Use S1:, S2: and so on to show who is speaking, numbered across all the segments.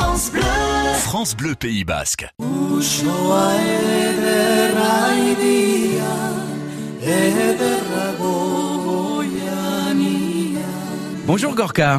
S1: France Bleu. France Bleu Pays Basque.
S2: Bonjour Gorka.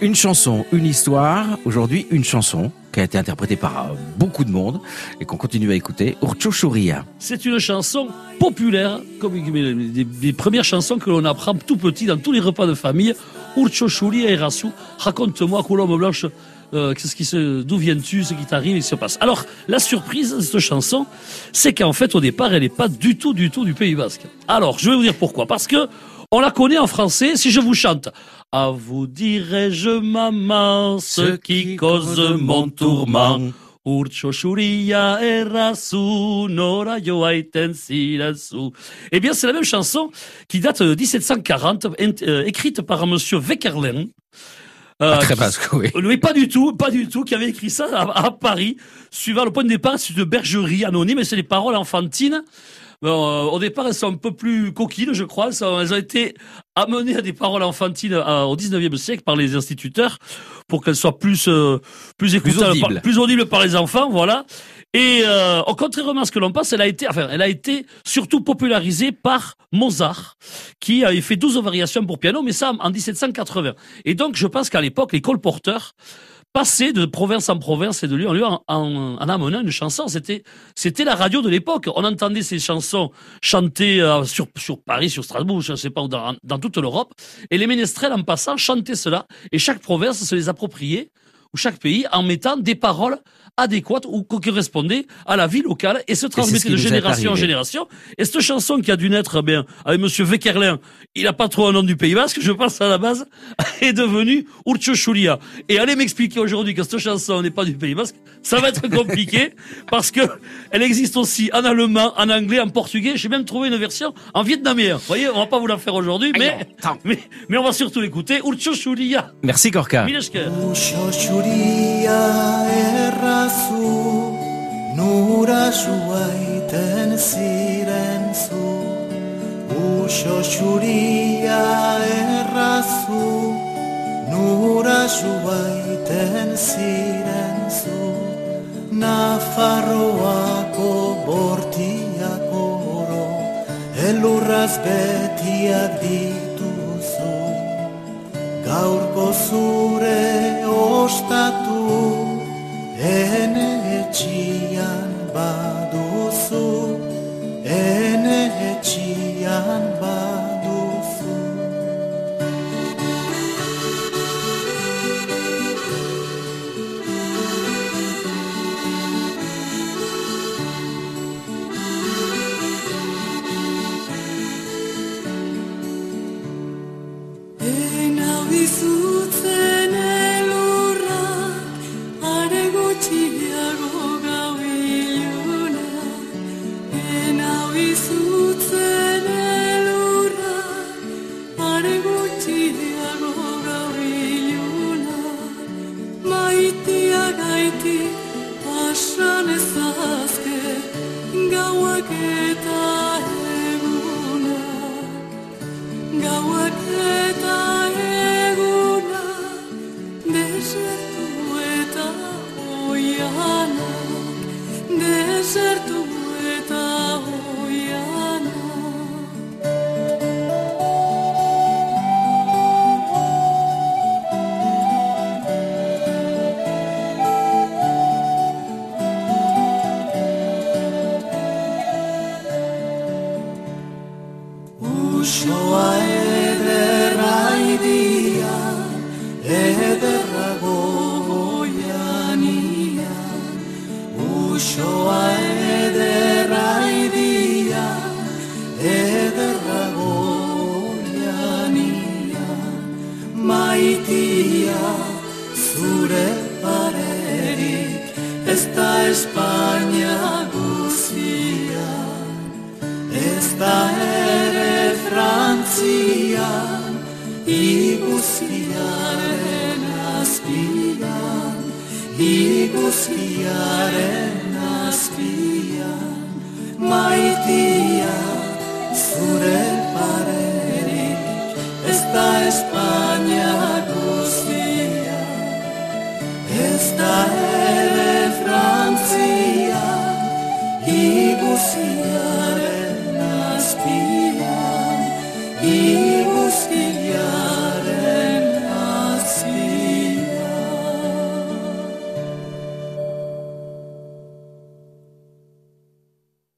S2: Une chanson, une histoire. Aujourd'hui, une chanson qui a été interprétée par beaucoup de monde et qu'on continue à écouter. Urcho Shuria.
S3: C'est une chanson populaire, comme des premières chansons que l'on apprend tout petit dans tous les repas de famille. Urcho Shuria et Rassou. Raconte-moi, Colombe Blanche, euh, qu'est-ce qui se, d'où viens-tu, ce qui t'arrive, et ce qui se passe. Alors, la surprise de cette chanson, c'est qu'en fait, au départ, elle n'est pas du tout, du tout du Pays Basque. Alors, je vais vous dire pourquoi. Parce que, on la connaît en français, si je vous chante. À vous dirai-je, maman, ce qui cause mon tourment. Urcho shuria nora. Eh bien, c'est la même chanson qui date de 1740, euh, écrite par un monsieur Weckerlen. Euh,
S2: très basque, oui.
S3: oui, pas du tout, pas du tout, qui avait écrit ça à, à Paris, suivant le point de départ, c'est une bergerie anonyme, et c'est des paroles enfantines. Bon, euh, au départ, elles sont un peu plus coquines, je crois. Elles ont été amenées à des paroles enfantines euh, au 19e siècle par les instituteurs pour qu'elles soient plus, euh, plus écoutables,
S2: audibles.
S3: par, plus audibles par les enfants, voilà. Et euh, contrairement à ce que l'on pense, elle a été, enfin, elle a été surtout popularisée par Mozart, qui avait fait 12 variations pour piano, mais ça en 1780. Et donc, je pense qu'à l'époque, les colporteurs passaient de province en province et de lieu en lieu en, en, en amenant une chanson. C'était, c'était la radio de l'époque. On entendait ces chansons chantées euh, sur, Paris, sur Strasbourg, je ne sais pas, dans, dans toute l'Europe. Et les ménestrels, en passant, chantaient cela. Et chaque province se les appropriait, chaque pays, en mettant des paroles adéquates ou qui correspondaient à la vie locale et se transmettaient de génération en génération. Et cette chanson qui a dû naître, eh bien, avec Monsieur Weckerlin, il n'a pas trop un nom du Pays Basque, je pense à la base, est devenue Urcho Shulia. Et allez m'expliquer aujourd'hui que cette chanson n'est pas du Pays Basque, ça va être compliqué, parce que elle existe aussi en allemand, en anglais, en portugais. J'ai même trouvé une version en vietnamien. Vous voyez, on va pas vous la faire aujourd'hui, mais, mais, mais on va surtout l'écouter. Urcho Shulia.
S2: Merci Gorka.
S3: Milesker.
S4: Uxoxuria errazu, nura suaiten ziren zu. Uxoxuria errazu, nura suaiten ziren zu. Nafarroako bortiak oro, elurraz betiak dituzu. Gaurko zure ostatu Ene etxian baduzu Ene etxian baduzu.
S5: Enau izutzen gauak eta egunak. Gauak
S4: Esta España guzia, esta ere Frantzia, iguziaren azpian, iguziaren azpian, maitia zure parerik, esta España guzia, esta ere igu siare naspiam, igu